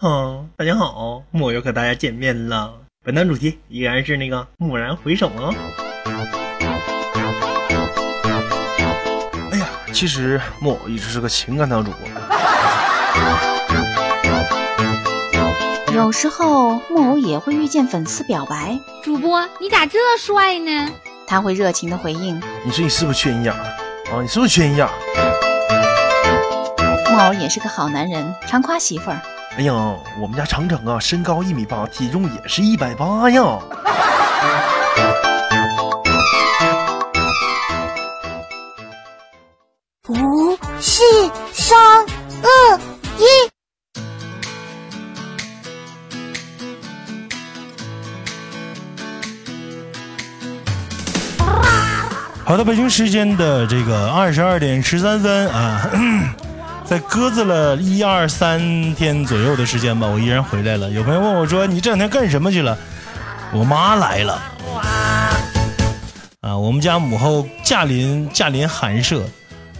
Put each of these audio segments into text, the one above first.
嗯，大家好，我又和大家见面了。本档主题依然是那个蓦然回首啊。哎呀，其实木偶一直是个情感档主播。有时候木偶也会遇见粉丝表白，主播你咋这帅呢？他会热情的回应。你说你是不是缺营养啊？啊，你是不是缺营养？木偶也是个好男人，常夸媳妇儿。哎呀，我们家程程啊，身高一米八，体重也是一百八呀。五、四、三、二、一。好的，北京时间的这个二十二点十三分啊，在鸽子了一二三天左右的时间吧，我依然回来了。有朋友问我说：“你这两天干什么去了？”我妈来了啊，我们家母后驾临驾临寒舍，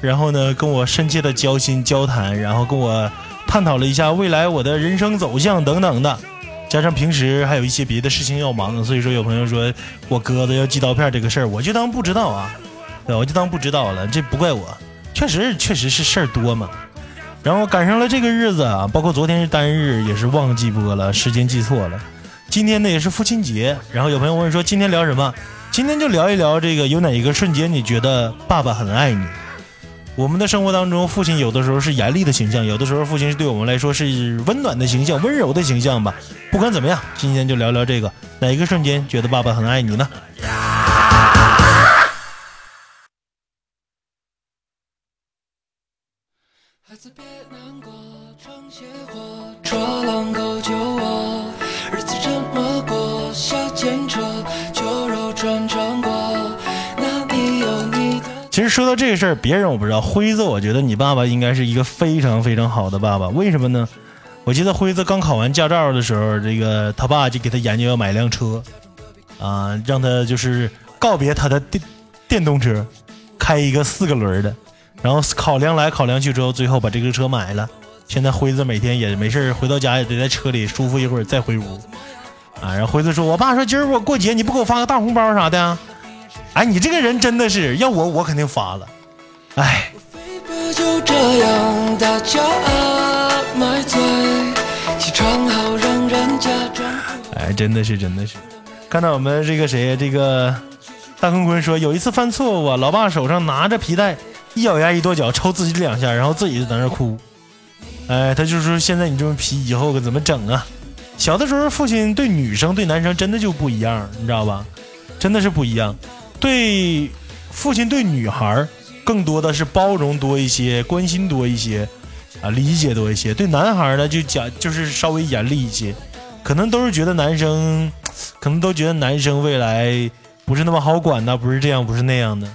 然后呢跟我深切的交心交谈，然后跟我探讨了一下未来我的人生走向等等的。加上平时还有一些别的事情要忙，所以说有朋友说我鸽子要寄刀片这个事儿，我就当不知道啊，对，我就当不知道了，这不怪我，确实确实是事儿多嘛。然后赶上了这个日子啊，包括昨天是单日，也是忘记播了，时间记错了。今天呢也是父亲节，然后有朋友问说今天聊什么？今天就聊一聊这个有哪一个瞬间你觉得爸爸很爱你？我们的生活当中，父亲有的时候是严厉的形象，有的时候父亲是对我们来说是温暖的形象、温柔的形象吧。不管怎么样，今天就聊聊这个，哪一个瞬间觉得爸爸很爱你呢？子别难过，常些火，车能够救我。日子这么过，下检车，酒肉穿肠过。其实说到这个事儿，别人我不知道，辉子，我觉得你爸爸应该是一个非常非常好的爸爸。为什么呢？我记得辉子刚考完驾照的时候，这个他爸就给他研究要买辆车，啊，让他就是告别他的电电动车，开一个四个轮的。然后考量来考量去之后，最后把这个车买了。现在辉子每天也没事回到家也得在车里舒服一会儿再回屋，啊。然后辉子说：“我爸说今儿我过节你不给我发个大红包啥的？哎，你这个人真的是要我我肯定发了，哎。”哎，真的是真的是，看到我们这个谁这个大坤坤说有一次犯错误啊，老爸手上拿着皮带。一咬牙一跺脚，抽自己两下，然后自己就在那哭。哎，他就说：“现在你这么皮，以后可怎么整啊？”小的时候，父亲对女生、对男生真的就不一样，你知道吧？真的是不一样。对父亲对女孩更多的是包容多一些，关心多一些，啊，理解多一些。对男孩呢，就讲就是稍微严厉一些，可能都是觉得男生，可能都觉得男生未来不是那么好管的，不是这样，不是那样的。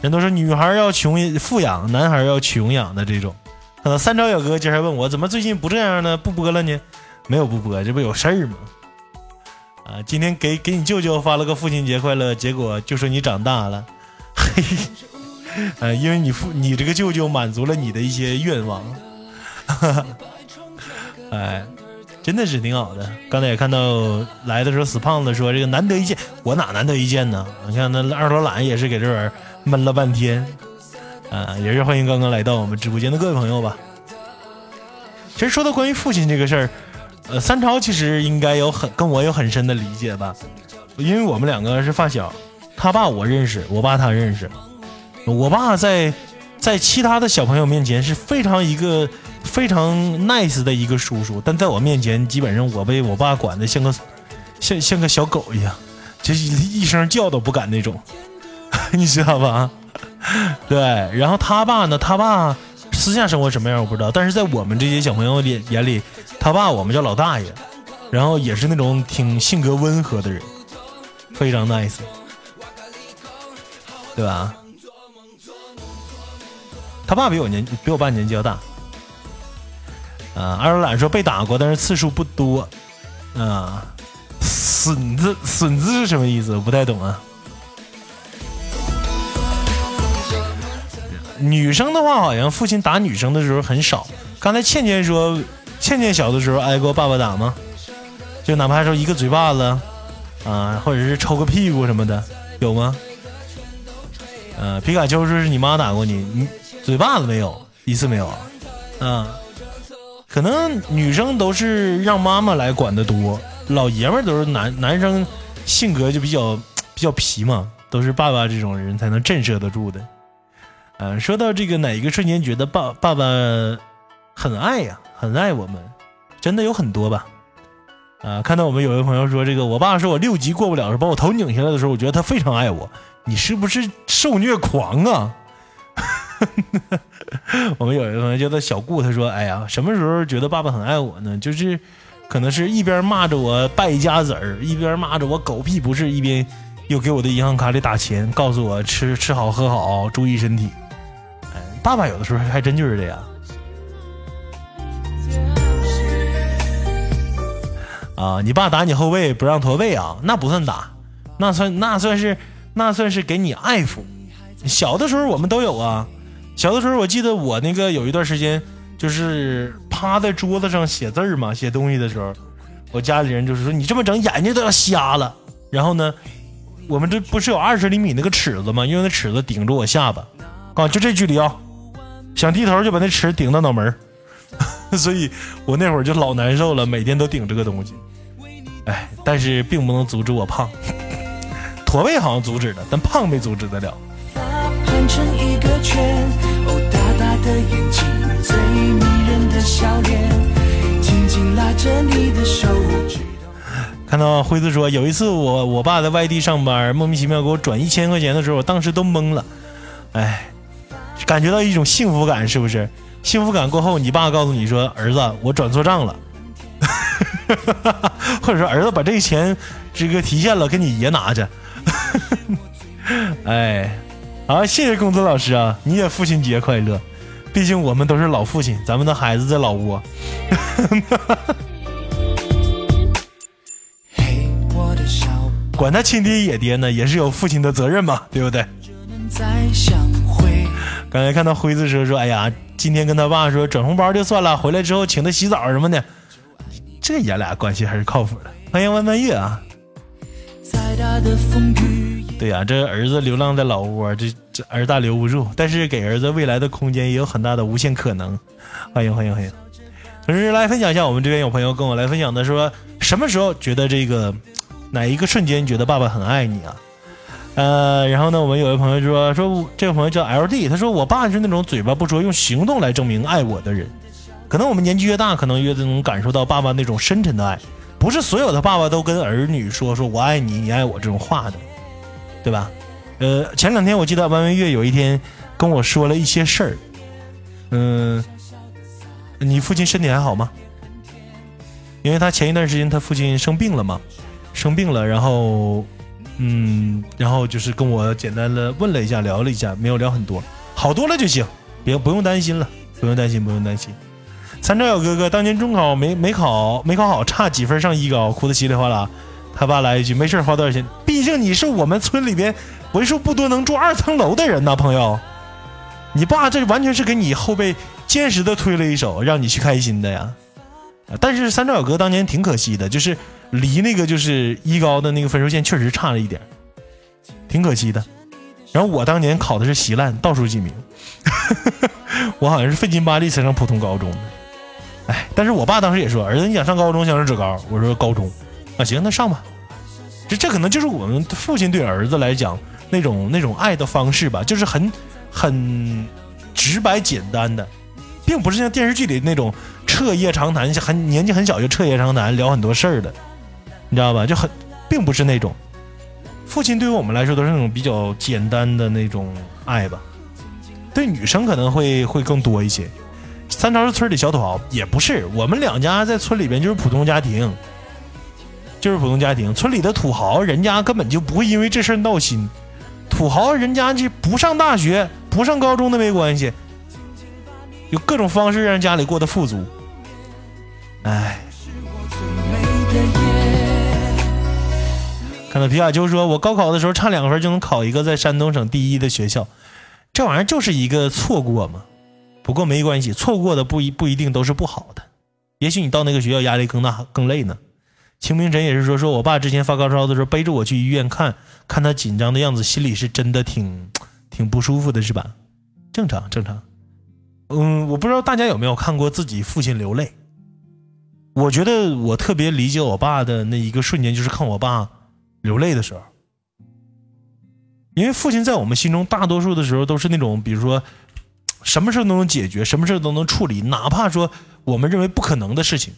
人都说女孩要穷富养，男孩要穷养的这种。可能三招小哥今儿问我，怎么最近不这样呢？不播了呢？没有不播，这不有事儿吗？啊，今天给给你舅舅发了个父亲节快乐，结果就说你长大了。嘿，呃，因为你父你这个舅舅满足了你的一些愿望。哈 哈哎，真的是挺好的。刚才也看到来的时候，死胖子说这个难得一见，我哪难得一见呢？你看那二老懒也是给这玩儿。闷了半天，啊，也是欢迎刚刚来到我们直播间的各位朋友吧。其实说到关于父亲这个事儿，呃，三超其实应该有很跟我有很深的理解吧，因为我们两个是发小，他爸我认识，我爸他认识。我爸在在其他的小朋友面前是非常一个非常 nice 的一个叔叔，但在我面前，基本上我被我爸管的像个像像个小狗一样，就一声叫都不敢那种。你知道吧？对，然后他爸呢？他爸私下生活什么样我不知道，但是在我们这些小朋友眼眼里，他爸我们叫老大爷，然后也是那种挺性格温和的人，非常 nice，对吧？他爸比我年比我爸年纪要大，啊，二老懒说被打过，但是次数不多，啊，损子损子是什么意思？我不太懂啊。女生的话，好像父亲打女生的时候很少。刚才倩倩说，倩倩小的时候挨过爸爸打吗？就哪怕说一个嘴巴子，啊，或者是抽个屁股什么的，有吗？呃，皮卡丘说是你妈打过你，你嘴巴子没有，一次没有啊？啊，可能女生都是让妈妈来管的多，老爷们都是男男生，性格就比较比较皮嘛，都是爸爸这种人才能震慑得住的。嗯、说到这个哪一个瞬间觉得爸爸爸很爱呀、很爱我们，真的有很多吧。啊，看到我们有位朋友说这个，我爸说我六级过不了，把我头拧下来的时候，我觉得他非常爱我。你是不是受虐狂啊？我们有一个朋友叫做小顾，他说：“哎呀，什么时候觉得爸爸很爱我呢？就是可能是一边骂着我败家子儿，一边骂着我狗屁不是，一边又给我的银行卡里打钱，告诉我吃吃好喝好，注意身体。爸爸有的时候还真就是这样。啊，你爸打你后背不让驼背啊，那不算打，那算那算是那算是给你爱抚。小的时候我们都有啊，小的时候我记得我那个有一段时间就是趴在桌子上写字儿嘛，写东西的时候，我家里人就是说你这么整眼睛都要瞎了。然后呢，我们这不是有二十厘米那个尺子吗？用那尺子顶着我下巴，啊，就这距离啊，想低头就把那尺顶到脑门儿 所以我那会儿就老难受了，每天都顶这个东西。哎，但是并不能阻止我胖，驼背好像阻止了，但胖没阻止得了。看到辉子说，有一次我我爸在外地上班，莫名其妙给我转一千块钱的时候，我当时都懵了，哎，感觉到一种幸福感，是不是？幸福感过后，你爸告诉你说，儿子，我转错账了，或者说儿子把这个钱这个提现了，给你爷拿着。哎，好，谢谢公子老师啊，你也父亲节快乐。毕竟我们都是老父亲，咱们的孩子在老窝。管他亲爹野爹呢，也是有父亲的责任嘛，对不对？刚才看到辉子说说，哎呀，今天跟他爸说转红包就算了，回来之后请他洗澡什么的，这爷俩关系还是靠谱的。欢迎弯弯月啊，再大的风雨对呀、这儿子流浪在老窝，这这儿大留不住，但是给儿子未来的空间也有很大的无限可能。欢迎欢迎欢迎！同时来分享一下，我们这边有朋友跟我来分享的说，什么时候觉得这个哪一个瞬间觉得爸爸很爱你啊？呃，然后呢，我们有位朋友说说这个朋友叫 L D，他说我爸是那种嘴巴不说，用行动来证明爱我的人。可能我们年纪越大，可能越能感受到爸爸那种深沉的爱。不是所有的爸爸都跟儿女说说我爱你，你爱我这种话的，对吧？呃，前两天我记得弯弯月有一天跟我说了一些事儿，嗯、你父亲身体还好吗？因为他前一段时间他父亲生病了嘛，生病了，然后嗯，然后就是跟我简单的问了一下，聊了一下，没有聊很多，好多了就行，别不用担心了，不用担心，不用担心。参照小哥哥当年中考没没考没考好，差几分上一高，哭得稀里哗啦。他爸来一句：“没事，花多少钱？毕竟你是我们村里边为数不多能住二层楼的人呐，朋友。你爸这完全是给你后背坚实的推了一手，让你去开心的呀。但是三兆小哥当年挺可惜的，就是离那个就是一高的那个分数线确实差了一点，挺可惜的。然后我当年考的是稀烂，倒数几名，我好像是费劲巴力才上普通高中的。哎，但是我爸当时也说，儿子你想上高中，想上职高，我说高中，啊行，那上吧。这这可能就是我们父亲对儿子来讲那种那种爱的方式吧，就是很很直白简单的，并不是像电视剧里那种彻夜长谈，很年纪很小就彻夜长谈聊很多事儿的，你知道吧？就很并不是那种。父亲对于我们来说都是那种比较简单的那种爱吧，对女生可能会会更多一些。三超是村里小土豪，也不是，我们两家在村里边就是普通家庭，就是普通家庭。村里的土豪，人家根本就不会因为这事闹心。土豪人家这不上大学、不上高中的没关系，有各种方式让家里过得富足。哎，看到皮卡丘说，我高考的时候差两分就能考一个在山东省第一的学校，这玩意儿就是一个错过嘛。不过没关系，错过的不一不一定都是不好的，也许你到那个学校压力更大更累呢。清明晨也是说，说我爸之前发高烧的时候背着我去医院看，看他紧张的样子，心里是真的挺挺不舒服的，是吧？正常正常。嗯，我不知道大家有没有看过自己父亲流泪。我觉得我特别理解我爸的那一个瞬间，就是看我爸流泪的时候。因为父亲在我们心中，大多数的时候都是那种，比如说，什么事都能解决，什么事都能处理，哪怕说我们认为不可能的事情，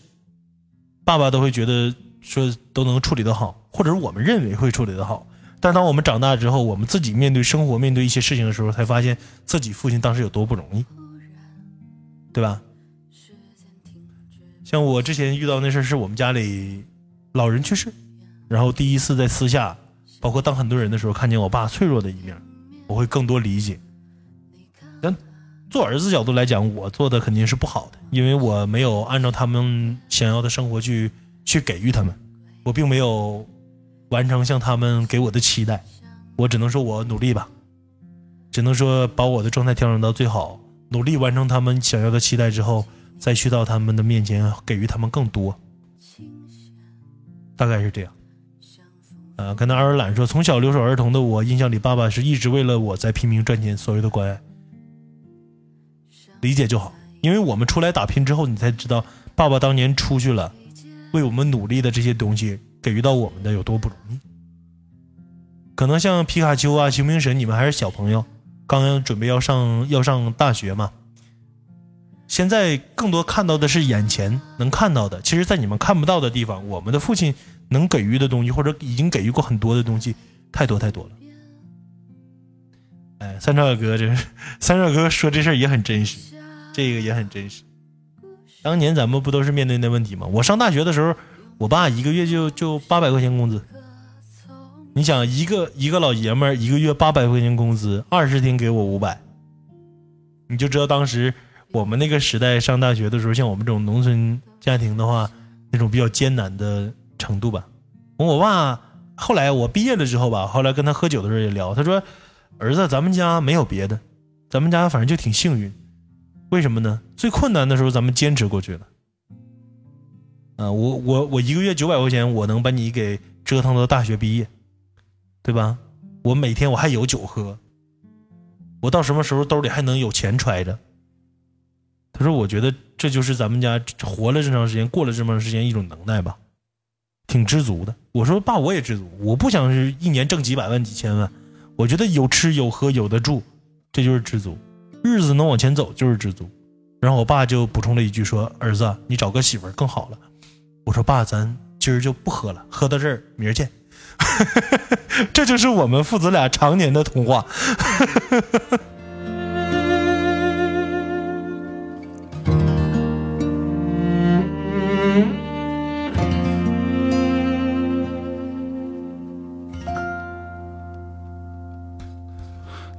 爸爸都会觉得说都能处理得好，或者我们认为会处理得好。但当我们长大之后，我们自己面对生活、面对一些事情的时候，才发现自己父亲当时有多不容易，对吧？像我之前遇到那事儿，是我们家里老人去世，然后第一次在私下，包括当很多人的时候，看见我爸脆弱的一面，我会更多理解。但做儿子角度来讲，我做的肯定是不好的，因为我没有按照他们想要的生活去去给予他们，我并没有完成像他们给我的期待，我只能说我努力吧，只能说把我的状态调整到最好，努力完成他们想要的期待之后。再去到他们的面前，给予他们更多，大概是这样。呃，跟他二懒说，从小留守儿童的我，印象里爸爸是一直为了我在拼命赚钱，所谓的关爱，理解就好。因为我们出来打拼之后，你才知道爸爸当年出去了，为我们努力的这些东西给予到我们的有多不容易。可能像皮卡丘啊、清明神，你们还是小朋友，刚刚准备要上要上大学嘛。现在更多看到的是眼前能看到的，其实，在你们看不到的地方，我们的父亲能给予的东西，或者已经给予过很多的东西，太多太多了。哎，三少哥，这 三少哥说这事儿也很真实，这个也很真实。当年咱们不都是面对那问题吗？我上大学的时候，我爸一个月就就八百块钱工资。你想，一个一个老爷们儿一个月八百块钱工资，二十天给我五百，你就知道当时。我们那个时代上大学的时候，像我们这种农村家庭的话，那种比较艰难的程度吧。我爸后来我毕业了之后吧，后来跟他喝酒的时候也聊，他说：“儿子，咱们家没有别的，咱们家反正就挺幸运。为什么呢？最困难的时候咱们坚持过去了。啊，我我我一个月九百块钱，我能把你给折腾到大学毕业，对吧？我每天我还有酒喝，我到什么时候兜里还能有钱揣着？”他说：“我觉得这就是咱们家活了这么长时间，过了这么长时间一种能耐吧，挺知足的。”我说：“爸，我也知足，我不想是一年挣几百万、几千万，我觉得有吃有喝有的住，这就是知足，日子能往前走就是知足。”然后我爸就补充了一句说：“儿子，你找个媳妇更好了。”我说：“爸，咱今儿就不喝了，喝到这儿，明儿见。” 这就是我们父子俩常年的通话。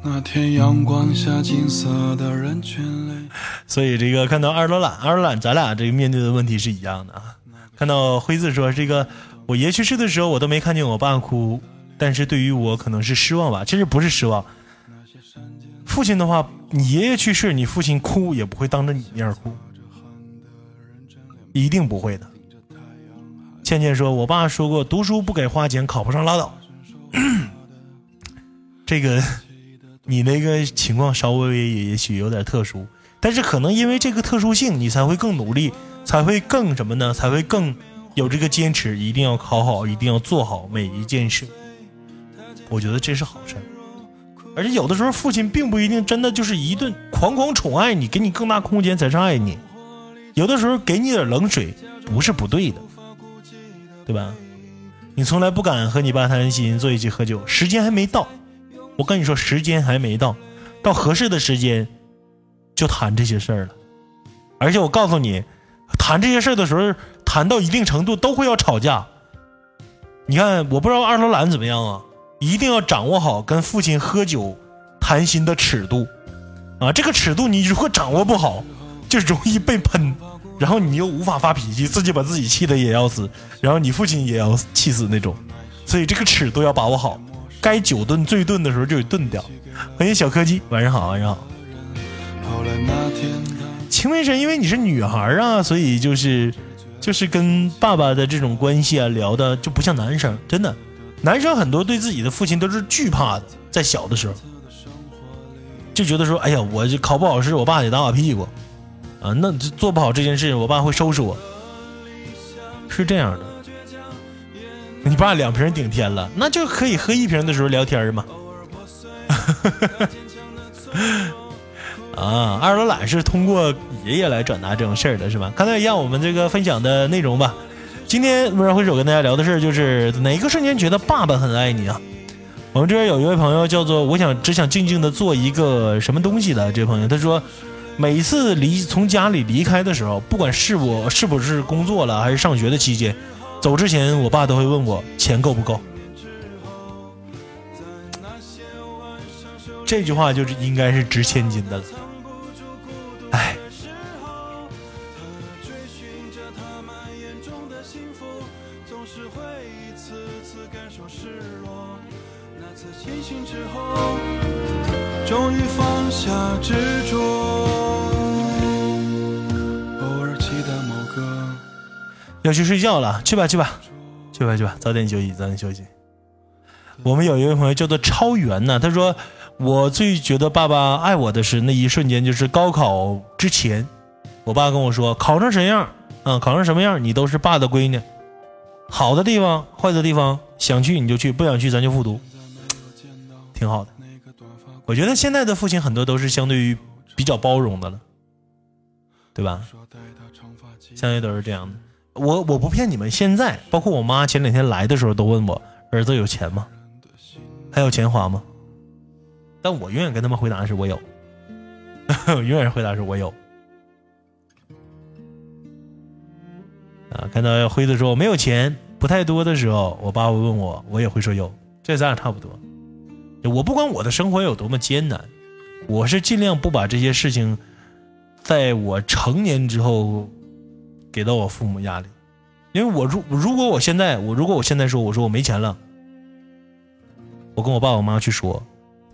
那天阳光下金色的人群里，所以这个看到二罗兰，二罗兰，咱俩这个面对的问题是一样的啊。看到辉子说这个，我爷去世的时候我都没看见我爸哭，但是对于我可能是失望吧。其实不是失望，父亲的话，你爷爷去世，你父亲哭也不会当着你面哭，一定不会的。倩倩说，我爸说过，读书不给花钱，考不上拉倒。这个。你那个情况稍微也也许有点特殊，但是可能因为这个特殊性，你才会更努力，才会更什么呢？才会更有这个坚持，一定要考好，一定要做好每一件事。我觉得这是好事而且有的时候父亲并不一定真的就是一顿狂狂宠爱你，给你更大空间才是爱你。有的时候给你点冷水不是不对的，对吧？你从来不敢和你爸谈心，坐一起喝酒，时间还没到。我跟你说，时间还没到，到合适的时间就谈这些事儿了。而且我告诉你，谈这些事儿的时候，谈到一定程度都会要吵架。你看，我不知道二楼兰怎么样啊？一定要掌握好跟父亲喝酒谈心的尺度啊！这个尺度你如果掌握不好，就容易被喷，然后你又无法发脾气，自己把自己气得也要死，然后你父亲也要气死那种。所以这个尺度要把握好。该酒顿醉顿的时候就得顿掉。欢迎小柯基，晚上好，晚上好。请问是因为你是女孩啊，所以就是就是跟爸爸的这种关系啊聊的就不像男生，真的，男生很多对自己的父亲都是惧怕的，在小的时候就觉得说，哎呀，我这考不好试，我爸得打我屁股啊，那做不好这件事情，我爸会收拾我，是这样的。你爸两瓶顶天了，那就可以喝一瓶的时候聊天嘛。啊，二罗懒是通过爷爷来转达这种事儿的，是吧？刚才一样，我们这个分享的内容吧。今天蓦然回首跟大家聊的事儿就是哪个瞬间觉得爸爸很爱你啊？我们这边有一位朋友叫做我想只想静静的做一个什么东西的这位朋友，他说每一次离从家里离开的时候，不管是我是不是工作了还是上学的期间，走之前我爸都会问我钱够不够。这句话就是应该是值千金的了。哎，终于放下执着，偶尔期待某个。要去睡觉了，去吧去吧，去吧去吧，早点休息，早点休息。我们有一位朋友叫做超圆呢，他说我最觉得爸爸爱我的是那一瞬间，就是高考之前，我爸跟我说考成什么样，嗯，考成什么样，你都是爸的闺女，好的地方，坏的地方，想去你就去，不想去咱就复读，挺好的。我觉得现在的父亲很多都是相对于比较包容的了，对吧？相对都是这样的。我我不骗你们，现在包括我妈前两天来的时候都问我儿子有钱吗？还有钱花吗？但我永远跟他们回答的是我有，永远回答是我有。啊，看到辉子说我没有钱，不太多的时候，我爸会问我，我也会说有，这咱俩差不多。我不管我的生活有多么艰难，我是尽量不把这些事情，在我成年之后，给到我父母压力，因为我如如果我现在我如果我现在说我说我没钱了，我跟我爸我妈去说，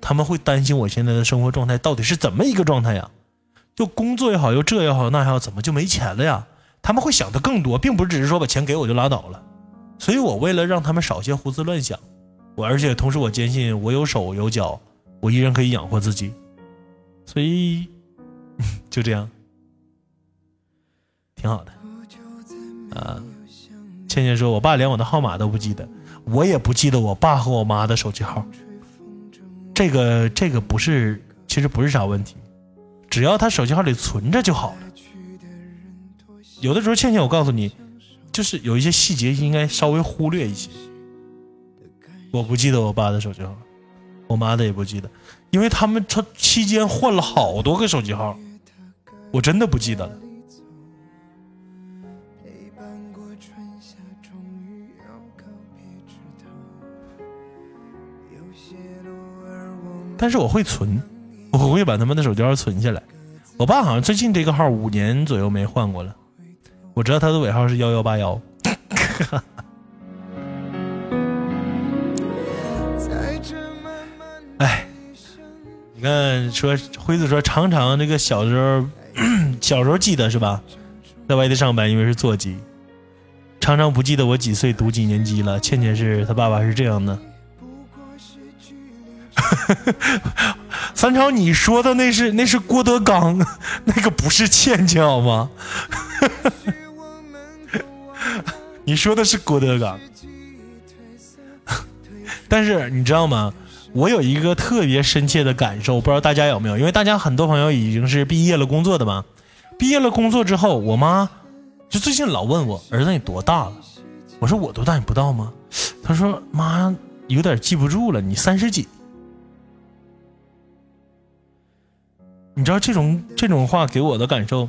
他们会担心我现在的生活状态到底是怎么一个状态呀？就工作也好，又这也好那也好，怎么就没钱了呀？他们会想的更多，并不是只是说把钱给我就拉倒了，所以我为了让他们少些胡思乱想。我而且同时我坚信我有手有脚，我依然可以养活自己，所以就这样，挺好的。啊，倩倩说，我爸连我的号码都不记得，我也不记得我爸和我妈的手机号。这个这个不是，其实不是啥问题，只要他手机号里存着就好了。有的时候倩倩，我告诉你，就是有一些细节应该稍微忽略一些。我不记得我爸的手机号，我妈的也不记得，因为他们他期间换了好多个手机号，我真的不记得了。但是我会存，我会把他们的手机号存下来。我爸好像最近这个号五年左右没换过了，我知道他的尾号是幺幺八幺。哎，你看，说辉子说，常常这个小时候，小时候记得是吧？在外地上班，因为是座机，常常不记得我几岁读几年级了。倩倩是他爸爸是这样的。三超，你说的那是那是郭德纲，那个不是倩倩好吗？你说的是郭德纲，但是你知道吗？我有一个特别深切的感受，不知道大家有没有？因为大家很多朋友已经是毕业了工作的嘛，毕业了工作之后，我妈就最近老问我儿子你多大了？我说我多大你不知道吗？她说妈有点记不住了，你三十几。你知道这种这种话给我的感受，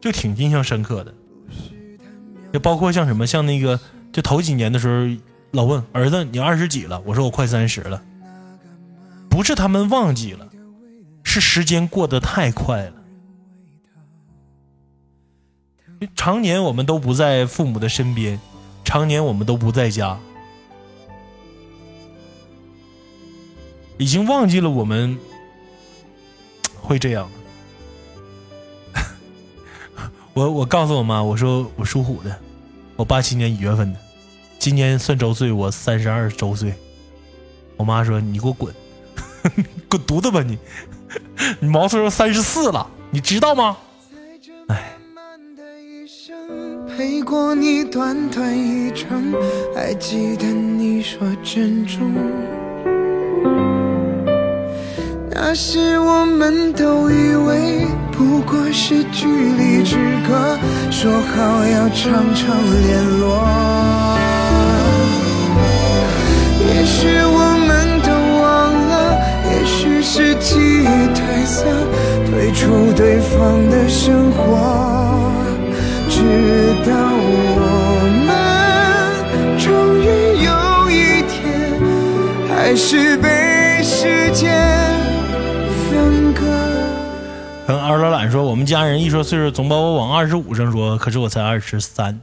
就挺印象深刻的。就包括像什么，像那个，就头几年的时候，老问儿子你二十几了，我说我快三十了。不是他们忘记了，是时间过得太快了。常年我们都不在父母的身边，常年我们都不在家，已经忘记了我们。会这样。我我告诉我妈我说我属虎的我八七年一月份的今年算周岁我三十二周岁。我妈说你给我滚 滚犊子吧你 你毛岁都三十四了你知道吗？哎陪过你短短一程还记得你说珍重那时我们都以为不过是距离之隔，说好要常常联络。也许我们都忘了，也许是记忆褪色，退出对方的生活，直到我们终于有一天，还是被时间。跟二老懒说，我们家人一说岁数总把我往二十五上说，可是我才二十三。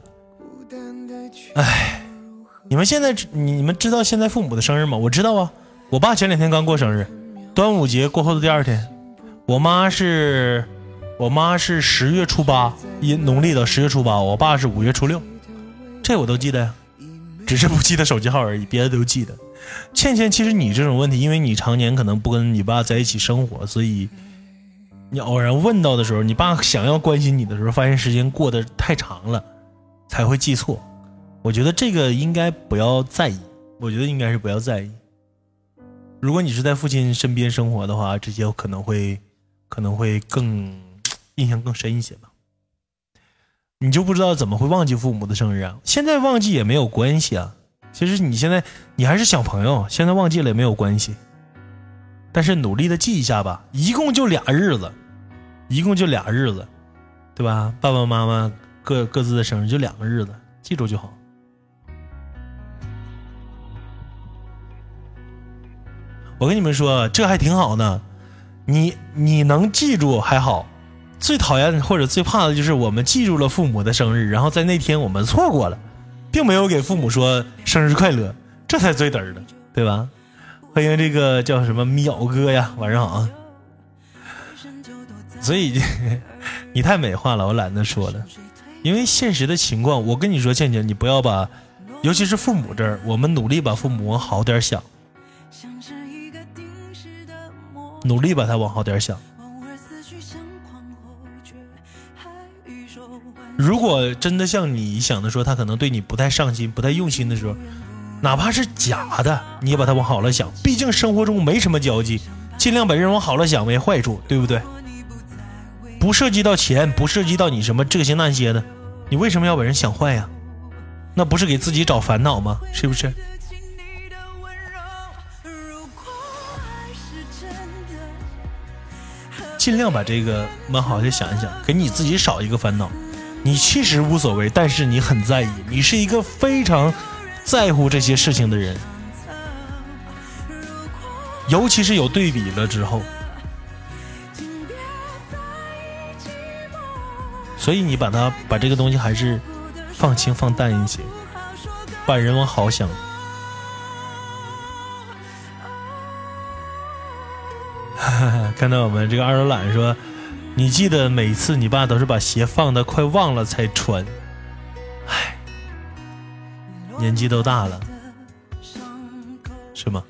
哎，你们现在你们知道现在父母的生日吗？我知道啊，我爸前两天刚过生日，端午节过后的第二天，我妈是，我妈是十月初八，阴农历的十月初八，我爸是五月初六，这我都记得呀，只是不记得手机号而已，别的都记得。倩倩，其实你这种问题，因为你常年可能不跟你爸在一起生活，所以你偶然问到的时候，你爸想要关心你的时候，发现时间过得太长了，才会记错。我觉得这个应该不要在意，我觉得应该是不要在意。如果你是在父亲身边生活的话，这些可能会可能会更印象更深一些吧。你就不知道怎么会忘记父母的生日啊？现在忘记也没有关系啊。其实你现在你还是小朋友，现在忘记了也没有关系。但是努力的记一下吧，一共就俩日子，一共就俩日子，对吧？爸爸妈妈各各自的生日就两个日子，记住就好。我跟你们说，这还挺好呢，你你能记住还好，最讨厌或者最怕的就是我们记住了父母的生日，然后在那天我们错过了，并没有给父母说生日快乐，这才最嘚儿的，对吧？欢迎这个叫什么淼哥呀，晚上好啊！所以你太美化了，我懒得说了，因为现实的情况，我跟你说，倩倩，你不要把，尤其是父母这儿，我们努力把父母往好点想，努力把他往好点想。如果真的像你想的说，他可能对你不太上心、不太用心的时候，哪怕是假的，你也把他往好了想。毕竟生活中没什么交际，尽量把人往好了想，没坏处，对不对？不涉及到钱，不涉及到你什么这些那些的，你为什么要把人想坏呀？那不是给自己找烦恼吗？是不是？尽量把这个往好的想一想，给你自己少一个烦恼。你其实无所谓，但是你很在意，你是一个非常在乎这些事情的人，尤其是有对比了之后，所以你把它把这个东西还是放轻放淡一些，把人往好想。看到我们这个二楼懒说。你记得每次你爸都是把鞋放的快忘了才穿，唉，年纪都大了，是吗？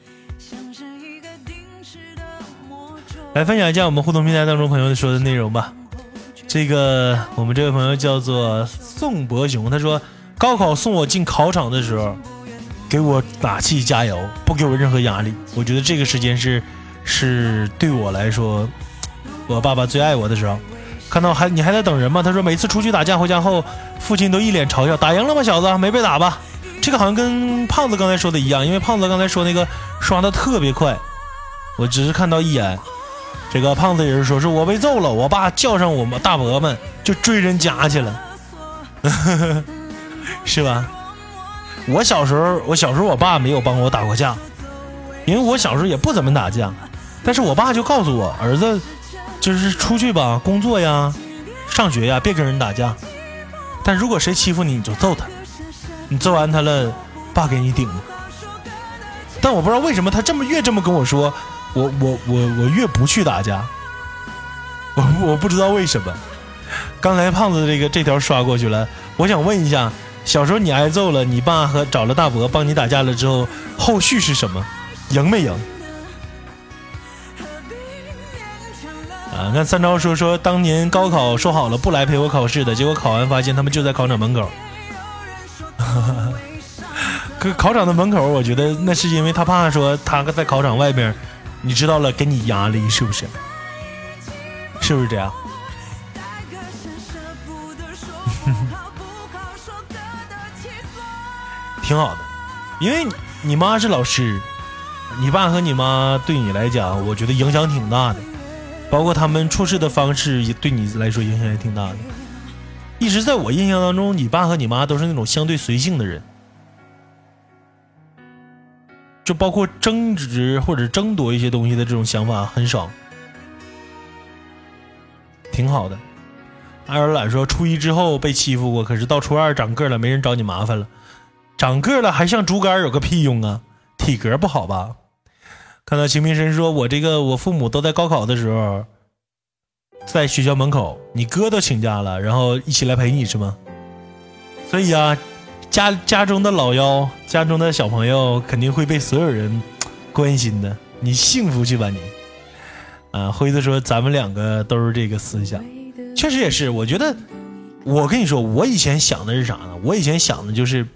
来分享一下我们互动平台当中朋友说的内容吧。这个我们这位朋友叫做宋博雄，他说高考送我进考场的时候，给我打气加油，不给我任何压力。我觉得这个时间是是对我来说。我爸爸最爱我的时候，看到还你还在等人吗？他说每次出去打架回家后，父亲都一脸嘲笑：“打赢了吗，小子？没被打吧？” 这个好像跟胖子刚才说的一样，因为胖子刚才说那个刷的特别快，我只是看到一眼。这个胖子也是说是我被揍了，我爸叫上我们大伯们就追人家去了，是吧？我小时候，我小时候我爸没有帮我打过架，因为我小时候也不怎么打架，但是我爸就告诉我儿子。就是出去吧，工作呀，上学呀，别跟人打架。但如果谁欺负你，你就揍他。你揍完他了，爸给你顶。但我不知道为什么他这么越这么跟我说，我我我我越不去打架。我我不知道为什么。刚才胖子这个这条刷过去了，我想问一下，小时候你挨揍了，你爸和找了大伯帮你打架了之后，后续是什么？赢没赢？啊，看三招说说当年高考说好了不来陪我考试的，结果考完发现他们就在考场门口。可考场的门口，我觉得那是因为他怕说他在考场外边，你知道了给你压力是不是？是不是这样？挺好的，因为你妈是老师，你爸和你妈对你来讲，我觉得影响挺大的，包括他们处事的方式也对你来说影响也挺大的。一直在我印象当中，你爸和你妈都是那种相对随性的人，就包括争执或者争夺一些东西的这种想法很少，挺好的。爱尔兰说，初一之后被欺负过，可是到初二长个了，没人找你麻烦了。长个了还像竹竿有个屁用啊？体格不好吧？看到秦明神说，我这个我父母都在高考的时候，在学校门口，你哥都请假了，然后一起来陪你是吗？所以啊，家家中的老幺，家中的小朋友肯定会被所有人关心的，你幸福去吧你。啊，辉子说咱们两个都是这个思想，确实也是。我觉得，我跟你说，我以前想的是啥呢？我以前想的就是。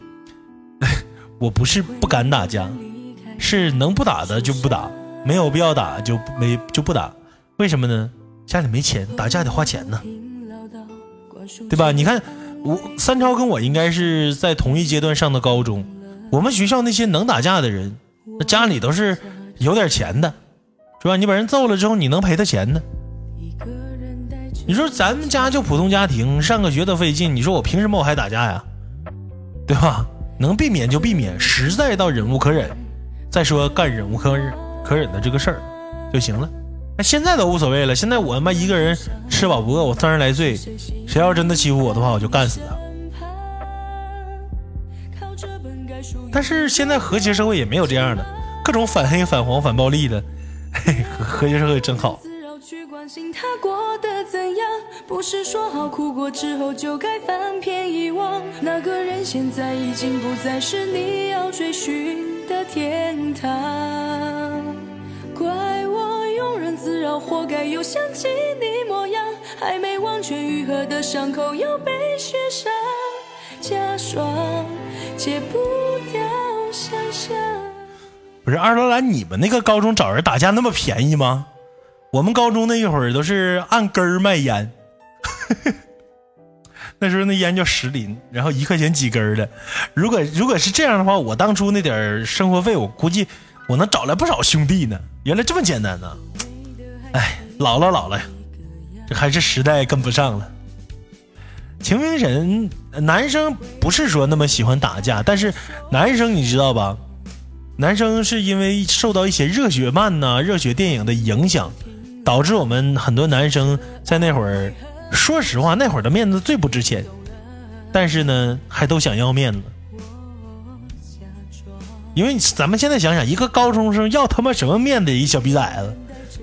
我不是不敢打架，是能不打的就不打，没有必要打就没就不打。为什么呢？家里没钱，打架得花钱呢，对吧？你看我三超跟我应该是在同一阶段上的高中，我们学校那些能打架的人，那家里都是有点钱的，是吧？你把人揍了之后，你能赔他钱呢？你说咱们家就普通家庭，上个学都费劲，你说我凭什么我还打架呀？对吧？能避免就避免，实在到忍无可忍，再说干忍无可忍可忍的这个事儿就行了。那现在都无所谓了，现在我他妈一个人吃饱不饿，我三十来岁，谁要真的欺负我的话，我就干死他。但是现在和谐社会也没有这样的，各种反黑、反黄、反暴力的，嘿，和谐社会真好。不是说好哭过之后就该翻篇遗忘，那个人现在已经不再是你要追寻的天堂。怪我庸人自扰，活该又想起你模样，还没完全愈合的伤口又被雪上加霜，戒不掉想象。不是二楼兰，你们那个高中找人打架那么便宜吗？我们高中那一会儿都是按根儿卖烟。那时候那烟叫石林，然后一块钱几根的。如果如果是这样的话，我当初那点生活费，我估计我能找来不少兄弟呢。原来这么简单呢！哎，老了老了，这还是时代跟不上了。情明神，男生不是说那么喜欢打架，但是男生你知道吧？男生是因为受到一些热血漫呐、热血电影的影响，导致我们很多男生在那会儿。说实话，那会儿的面子最不值钱，但是呢，还都想要面子。因为咱们现在想想，一个高中生要他妈什么面子？一小逼崽子，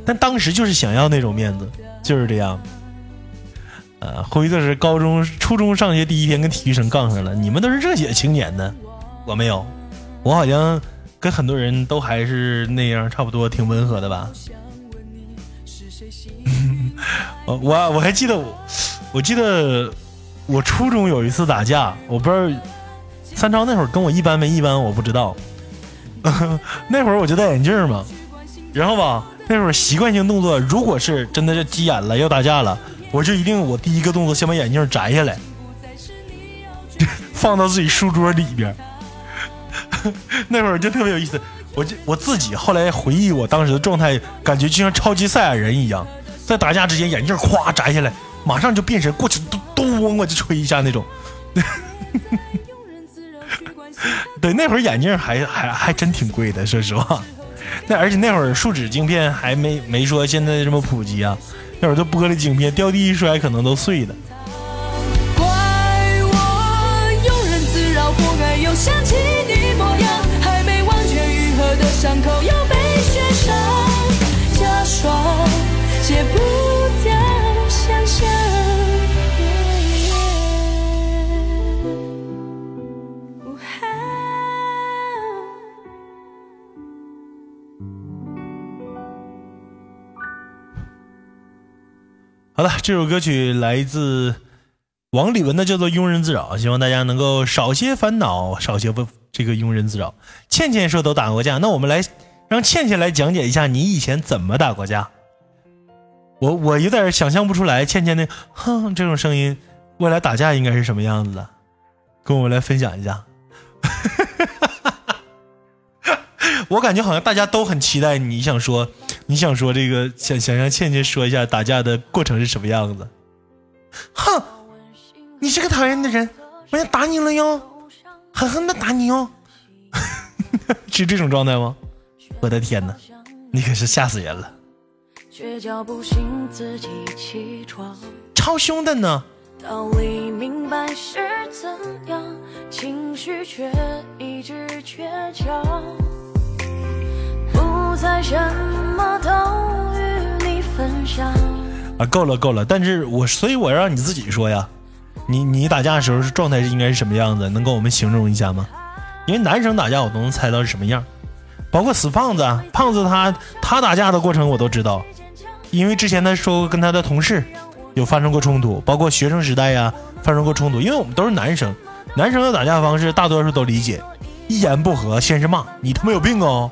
但当时就是想要那种面子，就是这样。呃，辉子是高中、初中上学第一天跟体育生杠上了。你们都是热血青年呢，我没有，我好像跟很多人都还是那样，差不多挺温和的吧。我我我还记得我，我记得我初中有一次打架，我不知道三超那会儿跟我一般没一般，我不知道。那会儿我就戴眼镜嘛，然后吧，那会儿习惯性动作，如果是真的是急眼了要打架了，我就一定我第一个动作先把眼镜摘下来，放到自己书桌里边。那会儿就特别有意思，我就我自己后来回忆我当时的状态，感觉就像超级赛亚人一样。在打架之间，眼镜咵摘下来，马上就变身过去，咚咚我就吹一下那种。对，那会儿眼镜还还还真挺贵的，说实话。那而且那会儿树脂镜片还没没说现在这么普及啊，那会儿都玻璃镜片，掉地一摔可能都碎了。怪我庸人自扰，活该又想起你模样，还没完全愈合的伤口好了，这首歌曲来自王李玟的，叫做《庸人自扰》，希望大家能够少些烦恼，少些不这个庸人自扰。倩倩说都打过架，那我们来让倩倩来讲解一下你以前怎么打过架。我我有点想象不出来，倩倩那哼这种声音，未来打架应该是什么样子的，跟我们来分享一下。我感觉好像大家都很期待你想说，你想说这个，想想让倩倩说一下打架的过程是什么样子。哼，你是个讨厌的人，我要打你了哟，狠狠的打你哟，是这种状态吗？我的天哪，你可是吓死人了，不醒自己起床。超凶的呢。道理明白是怎样，情绪却一直倔强。不再什么都与你分享。啊，够了够了，但是我所以，我让你自己说呀，你你打架的时候是状态是应该是什么样子？能跟我们形容一下吗？因为男生打架我都能猜到是什么样，包括死胖子，胖子他他打架的过程我都知道，因为之前他说跟他的同事有发生过冲突，包括学生时代呀发生过冲突，因为我们都是男生，男生的打架方式大多数都理解，一言不合先是骂你他妈有病哦，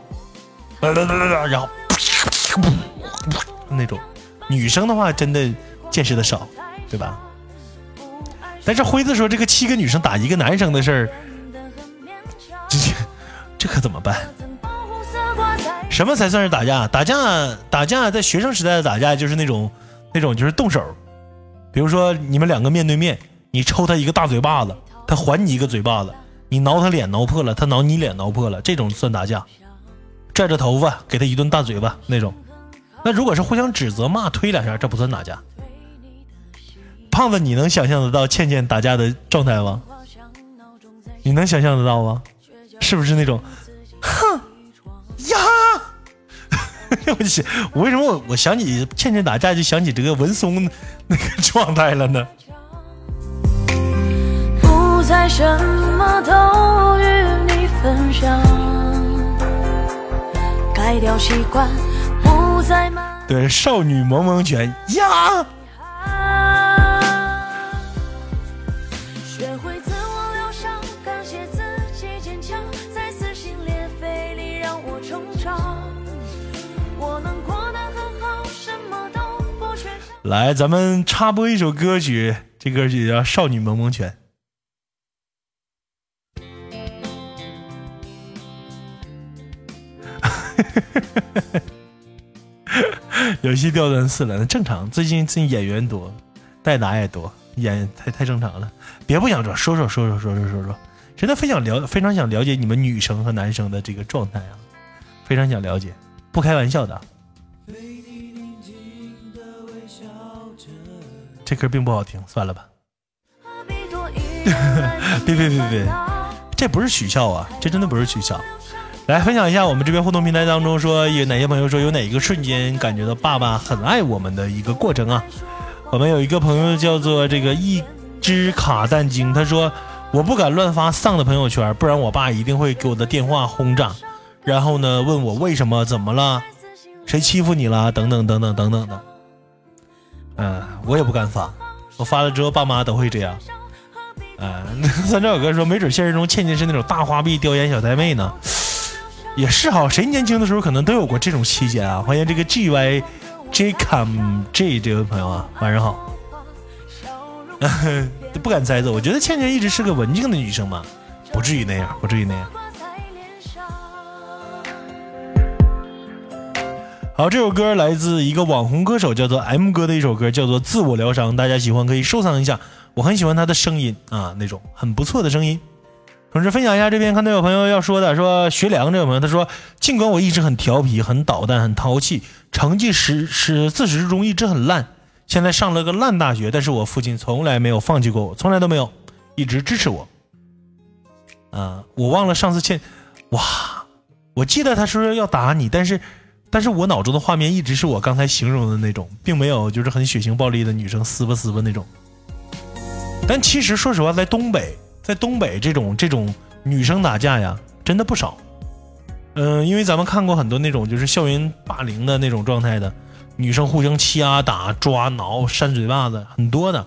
然后 那种。女生的话真的见识的少，对吧？但是辉子说这个七个女生打一个男生的事儿，这 这可怎么办？什么才算是打架？打架打架，在学生时代的打架就是那种那种就是动手，比如说你们两个面对面，你抽他一个大嘴巴子，他还你一个嘴巴子，你挠他脸挠破了，他挠你脸挠破了，这种算打架。拽着头发给他一顿大嘴巴那种。那如果是互相指责、骂、推两下，这不算打架。胖子，你能想象得到倩倩打架的状态吗？你能想象得到吗？是不是那种，哼呀？我去，我为什么我我想起倩倩打架就想起这个文松那个状态了呢？不再什么都与你分享，改掉习惯。对，少女萌萌拳呀！来，咱们插播一首歌曲，这歌曲叫《少女萌萌拳》。有戏掉段四了，那正常。最近最近演员多，代打也多，演太太正常了。别不想说，说说说说说说说说，真的非常了非常想了解你们女生和男生的这个状态啊，非常想了解，不开玩笑的。这歌并不好听，算了吧。别别别别，这不是取笑啊，这真的不是取笑。来分享一下我们这边互动平台当中说有哪些朋友说有哪一个瞬间感觉到爸爸很爱我们的一个过程啊？我们有一个朋友叫做这个一只卡蛋精，他说我不敢乱发丧的朋友圈，不然我爸一定会给我的电话轰炸，然后呢问我为什么怎么了，谁欺负你了等等等等等等的。嗯，我也不敢发，我发了之后爸妈都会这样。嗯，三兆哥说没准现实中倩倩是那种大花臂叼烟小太妹呢。也是哈，谁年轻的时候可能都有过这种期间啊！欢迎这个 G Y J Com J 这位朋友啊，晚上好。不敢猜测，我觉得倩倩一直是个文静的女生嘛，不至于那样，不至于那样。好，这首歌来自一个网红歌手，叫做 M 哥的一首歌，叫做《自我疗伤》，大家喜欢可以收藏一下，我很喜欢他的声音啊，那种很不错的声音。同时分享一下，这边看到有朋友要说的，说学良这位朋友，他说，尽管我一直很调皮、很捣蛋、很淘气，成绩十十自始至终一直很烂，现在上了个烂大学，但是我父亲从来没有放弃过我，从来都没有，一直支持我。啊，我忘了上次欠，哇，我记得他说要打你，但是，但是我脑中的画面一直是我刚才形容的那种，并没有就是很血腥暴力的女生撕吧撕吧那种。但其实说实话，在东北。在东北，这种这种女生打架呀，真的不少。嗯，因为咱们看过很多那种就是校园霸凌的那种状态的，女生互相掐打、抓挠、扇嘴巴子，很多的。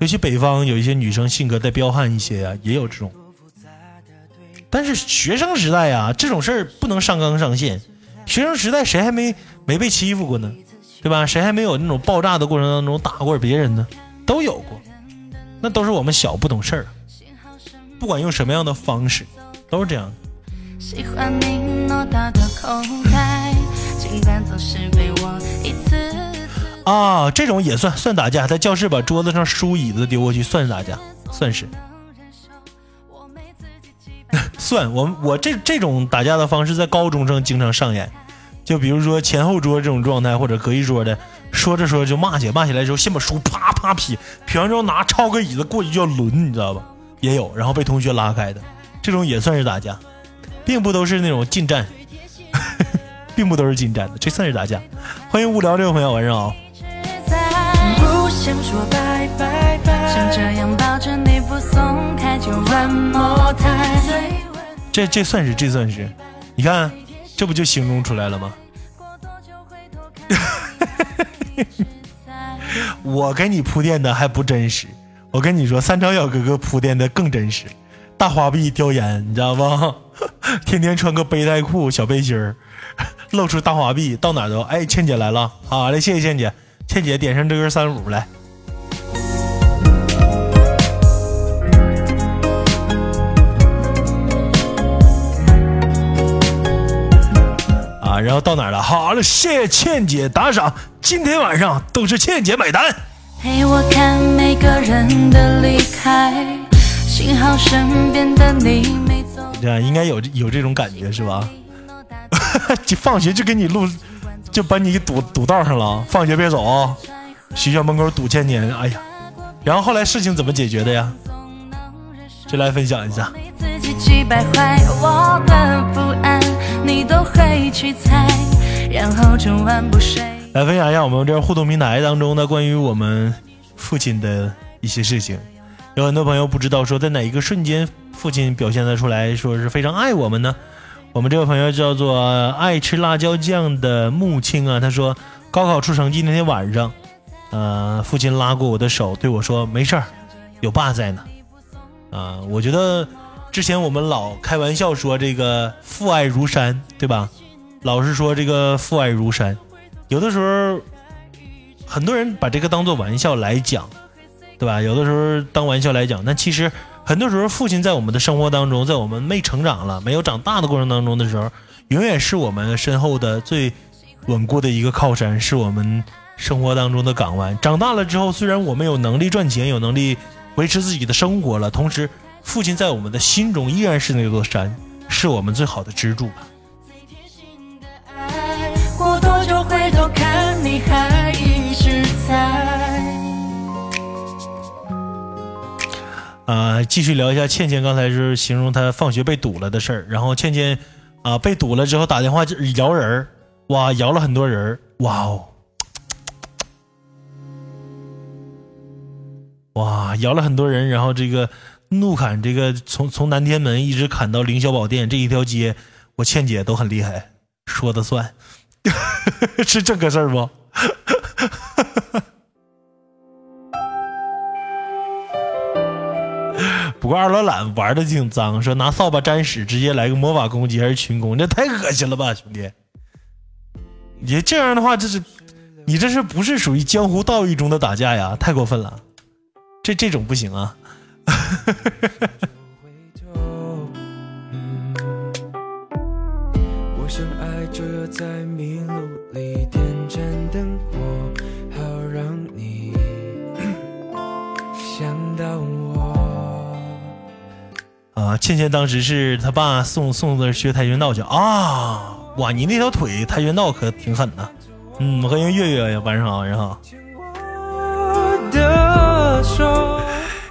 尤其北方有一些女生性格再彪悍一些呀、也有这种。但是学生时代呀、这种事儿不能上纲上线。学生时代谁还没没被欺负过呢？对吧？谁还没有那种爆炸的过程当中打过别人呢？都有过，那都是我们小不懂事儿，不管用什么样的方式，都是这样的。喜欢你偌大的口袋，尽管总是被我一次次啊，这种也算算打架，在教室把桌子上书椅子丢过去，算是打架，算是 算。我我这这种打架的方式在高中生经常上演，就比如说前后桌这种状态，或者隔一桌的，说着说着就骂起来，骂起来之后先把书啪啪劈，劈完之后拿抄个椅子过去就要抡，你知道吧？也有，然后被同学拉开的，这种也算是打架，并不都是那种近战，并不都是近战的，这算是打架。欢迎无聊这位朋友，晚上好。一直在，不想说拜拜拜，想这样抱着你不松开就 one more time。这这算是这算是，你看，这不就形容出来了吗？我给你铺垫的还不真实，我跟你说，三朝小哥哥铺垫的更真实。大花臂叼烟，你知道不？天天穿个背带裤、小背心儿，露出大花臂，到哪都哎，倩姐来了，好嘞，谢谢倩姐，倩姐点上这根三五来。啊，然后到哪儿了？好了，谢谢倩姐打赏，今天晚上都是倩姐买单。陪我看每个人的离开，幸好身边的你没走。这样应该有有这种感觉是吧？就放学就给你录，就把你给堵堵道上了，放学别走啊！学校门口堵千年，哎呀！然后后来事情怎么解决的呀？谁来分享一下？来分享一下我们这互动平台当中的关于我们父亲的一些事情。有很多朋友不知道说在哪一个瞬间父亲表现得出来说是非常爱我们呢？我们这位朋友叫做爱吃辣椒酱的木青啊，他说高考出成绩那天晚上，呃，父亲拉过我的手对我说没事儿，有爸在呢。啊、我觉得之前我们老开玩笑说这个父爱如山，对吧？老是说这个父爱如山，有的时候很多人把这个当做玩笑来讲，对吧？有的时候当玩笑来讲，但其实很多时候父亲在我们的生活当中，在我们没成长了、没有长大的过程当中的时候，永远是我们身后的最稳固的一个靠山，是我们生活当中的港湾。长大了之后，虽然我们有能力赚钱，有能力维持自己的生活了，同时父亲在我们的心中依然是那座山，是我们最好的支柱吧。爱过多久回头看，你还一直在。啊，继续聊一下倩倩刚才是形容她放学被堵了的事儿，然后倩倩啊被堵了之后打电话就摇人儿，哇，摇了很多人儿，哇哦，哇，摇了很多人，然后这个怒砍这个从从南天门一直砍到凌霄宝殿这一条街，我倩姐都很厉害，说的算，是这个事儿不？不过二老懒玩的挺脏，说拿扫把沾屎，直接来个魔法攻击还是群攻，这太恶心了吧，兄弟！你这样的话，这是你这是不是属于江湖道义中的打架呀？太过分了，这这种不行啊！我想爱就要在迷路里点盏灯火，好让你想到我。啊，倩倩当时是他爸送送的学跆拳道去啊！哇，你那条腿跆拳道可挺狠呐。嗯，欢迎月月呀，晚上好，晚上好。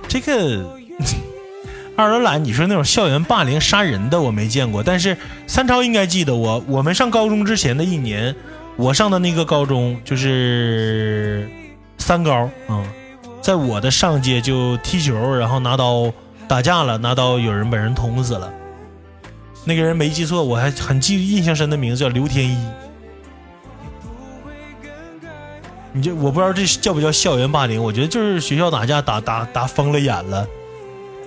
这个二楼懒，你说那种校园霸凌杀人的我没见过，但是三超应该记得我。我们上高中之前的一年，我上的那个高中就是三高啊、嗯在我的上届就踢球，然后拿刀打架了，拿刀有人把人捅死了。那个人没记错，我还很记印象深的名字叫刘天一。你这我不知道这叫不叫校园霸凌？我觉得就是学校打架打打打疯了眼了，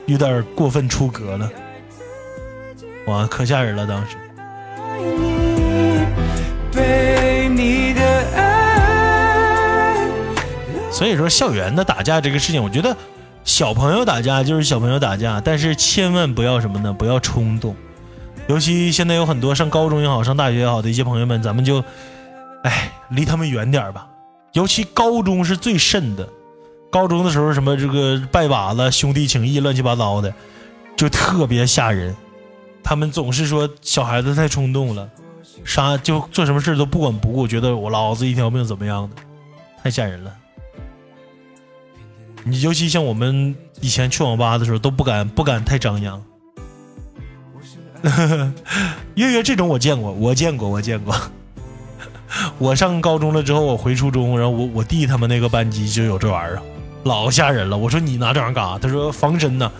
有点过分出格了。哇，可吓人了当时。被你的。所以说，校园的打架这个事情，我觉得小朋友打架就是小朋友打架，但是千万不要什么呢？不要冲动。尤其现在有很多上高中也好，上大学也好的一些朋友们，咱们就，哎，离他们远点吧。尤其高中是最慎的，高中的时候什么这个拜把子、兄弟情谊、乱七八糟的，就特别吓人。他们总是说小孩子太冲动了，啥就做什么事都不管不顾，觉得我老子一条命怎么样的，太吓人了。你尤其像我们以前去网吧的时候，都不敢不敢太张扬。月月这种我见过，我见过，我见过。我上高中了之后，我回初中，然后我我弟他们那个班级就有这玩意儿，老吓人了。我说你拿这玩意儿干啥？他说防身呢。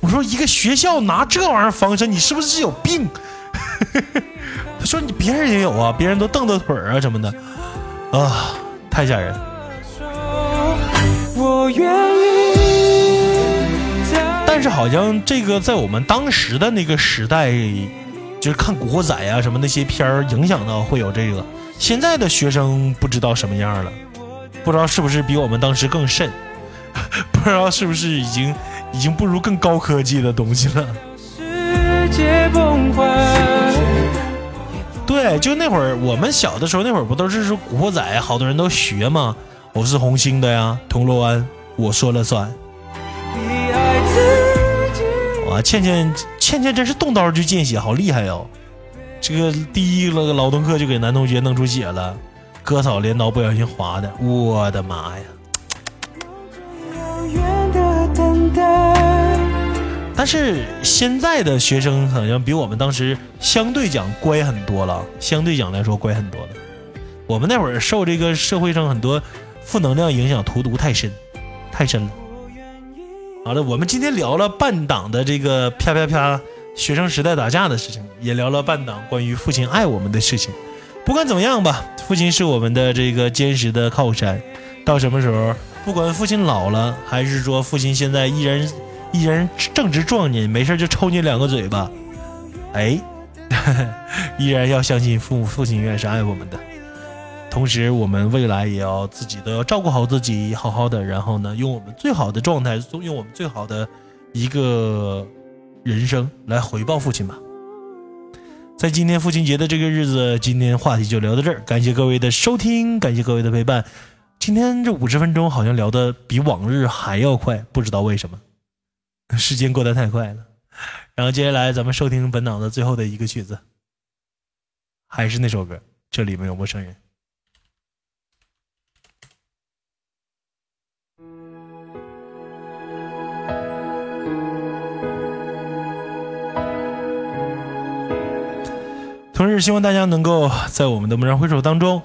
我说一个学校拿这玩意儿防身，你是不是有病？他说你别人也有啊，别人都蹬蹬腿儿啊什么的，啊，太吓人。我愿意。但是好像这个在我们当时的那个时代，就是看《古惑仔》啊什么那些片儿影响到会有这个。现在的学生不知道什么样了，不知道是不是比我们当时更甚，不知道是不是已经已经不如更高科技的东西了。世界崩坏。对，就那会儿我们小的时候，那会儿不都是说《古惑仔》，好多人都学嘛。我是红星的呀，铜锣湾，我说了算。比爱自己。哇，倩倩倩倩真是动刀就见血，好厉害哟！这个第一个劳动课就给男同学弄出血了，割草镰刀不小心划的，我的妈呀！但是现在的学生好像比我们当时相对讲乖很多了，相对讲来说乖很多了。我们那会儿受这个社会上很多负能量影响，荼毒太深，太深了。好了，我们今天聊了半档的这个啪啪啪学生时代打架的事情，也聊了半档关于父亲爱我们的事情。不管怎么样吧，父亲是我们的这个坚实的靠山。到什么时候，不管父亲老了，还是说父亲现在依然 依然正值壮年，没事就抽你两个嘴巴，哎，依然要相信父母父亲永远是爱我们的。同时，我们未来也要自己都要照顾好自己，好好的，然后呢，用我们最好的状态，用我们最好的一个人生来回报父亲吧。在今天父亲节的这个日子，今天话题就聊到这儿，感谢各位的收听，感谢各位的陪伴。今天这五十分钟好像聊的比往日还要快，不知道为什么，时间过得太快了。然后接下来咱们收听本档的最后的一个曲子，还是那首歌，这里没有陌生人。同时，希望大家能够在我们的蓦然回首当中，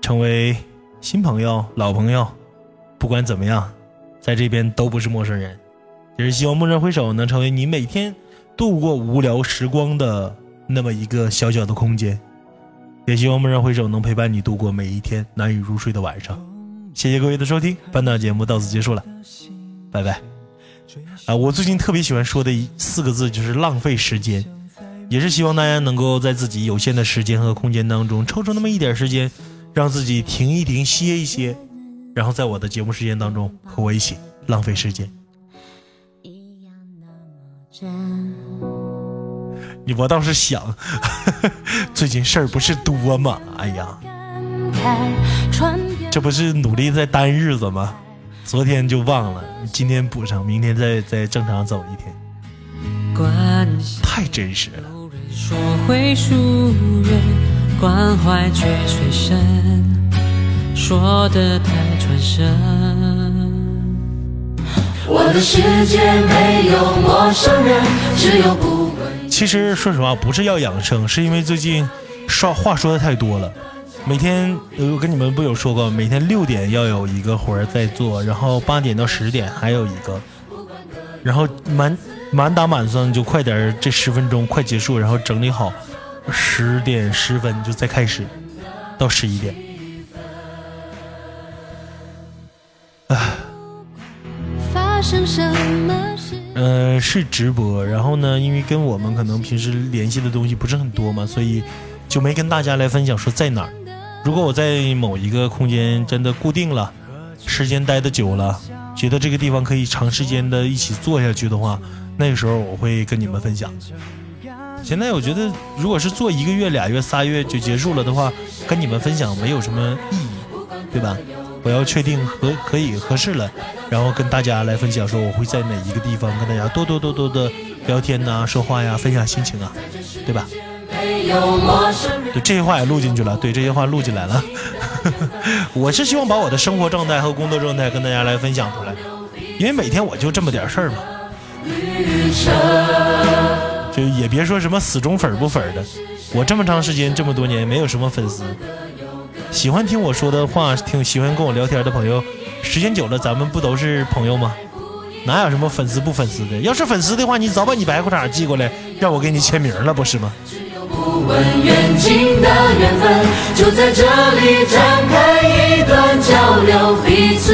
成为新朋友、老朋友。不管怎么样，在这边都不是陌生人。也是希望蓦然回首能成为你每天度过无聊时光的那么一个小小的空间。也希望蓦然回首能陪伴你度过每一天难以入睡的晚上。谢谢各位的收听，本档节目到此结束了，拜拜。啊，我最近特别喜欢说的一四个字就是浪费时间。也是希望大家能够在自己有限的时间和空间当中抽出那么一点时间，让自己停一停、歇一歇，然后在我的节目时间当中和我一起浪费时间。你我倒是想，最近事儿不是多吗？哎呀，这不是努力在担日子吗？昨天就忘了，今天补上，明天再再正常走一天，太真实了。说会疏远，关怀却水深，说的太传神。我的世界没有陌生人，只有不。其实说实话，不是要养生，是因为最近说话说的太多了。每天我跟你们不有说过，每天六点要有一个活儿在做，然后八点到十点还有一个，然后满满打满算就快点，这十分钟快结束，然后整理好，十点十分就再开始，到十一点。呃，是直播，然后呢，因为跟我们可能平时联系的东西不是很多嘛，所以就没跟大家来分享说在哪儿。如果我在某一个空间真的固定了，时间待的久了，觉得这个地方可以长时间的一起做下去的话，那个时候我会跟你们分享。现在我觉得，如果是做一个月、俩月、仨月就结束了的话，跟你们分享没有什么意义，对吧？我要确定合可以合适了，然后跟大家来分享说我会在哪一个地方跟大家多多多多的聊天呐、说话呀、分享心情啊，对吧？对这些话也录进去了，对这些话录进来了。我是希望把我的生活状态和工作状态跟大家来分享出来，因为每天我就这么点事儿嘛。就也别说什么死忠粉不粉的，我这么长时间这么多年没有什么粉丝，喜欢听我说的话，挺喜欢跟我聊天的朋友，时间久了咱们不都是朋友吗？哪有什么粉丝不粉丝的？要是粉丝的话，你早把你白裤衩寄过来，让我给你签名了，不是吗？不问远近的缘分，就在这里展开一段交流，彼此。